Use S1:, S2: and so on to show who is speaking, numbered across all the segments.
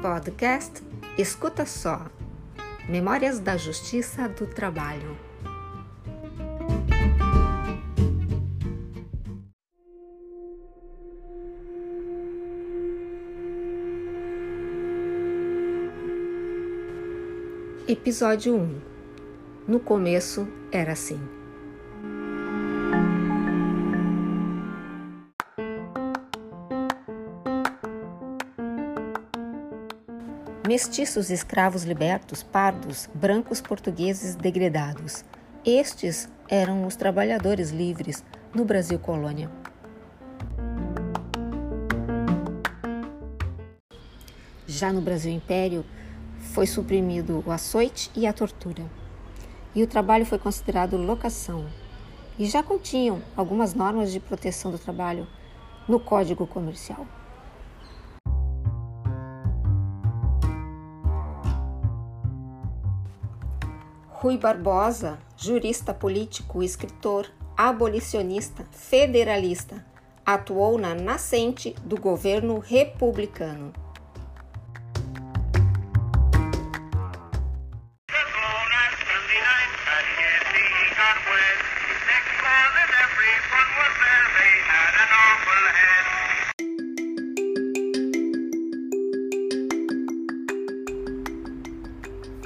S1: Podcast Escuta Só Memórias da Justiça do Trabalho. Episódio 1 No começo era assim. Mestiços escravos libertos, pardos, brancos portugueses degredados. Estes eram os trabalhadores livres no Brasil colônia. Já no Brasil Império, foi suprimido o açoite e a tortura. E o trabalho foi considerado locação. E já continham algumas normas de proteção do trabalho no Código Comercial. Rui Barbosa, jurista político, escritor, abolicionista, federalista, atuou na nascente do governo republicano.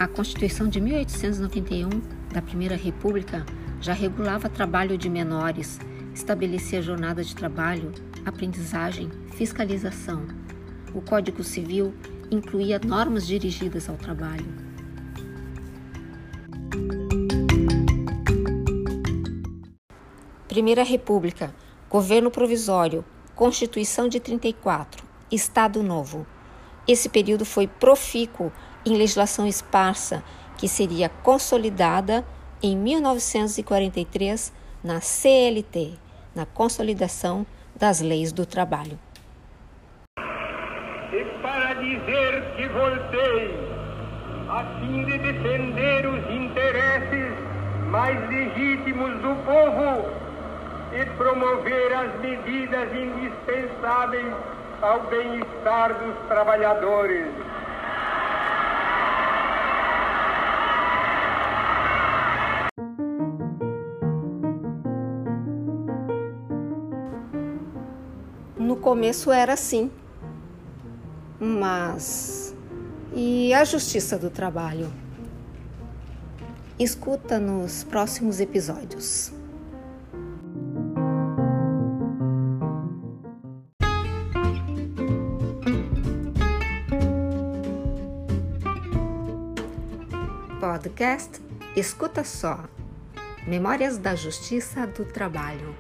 S1: A Constituição de 1891 da Primeira República já regulava trabalho de menores, estabelecia jornada de trabalho, aprendizagem, fiscalização. O Código Civil incluía normas dirigidas ao trabalho. Primeira República, Governo Provisório, Constituição de 34, Estado Novo. Esse período foi profícuo em legislação esparsa, que seria consolidada em 1943 na CLT, na Consolidação das Leis do Trabalho.
S2: E para dizer que voltei, a fim de defender os interesses mais legítimos do povo e promover as medidas indispensáveis ao bem-estar dos trabalhadores.
S1: Começo era assim. Mas e a justiça do trabalho? Escuta nos próximos episódios. Podcast Escuta Só Memórias da Justiça do Trabalho.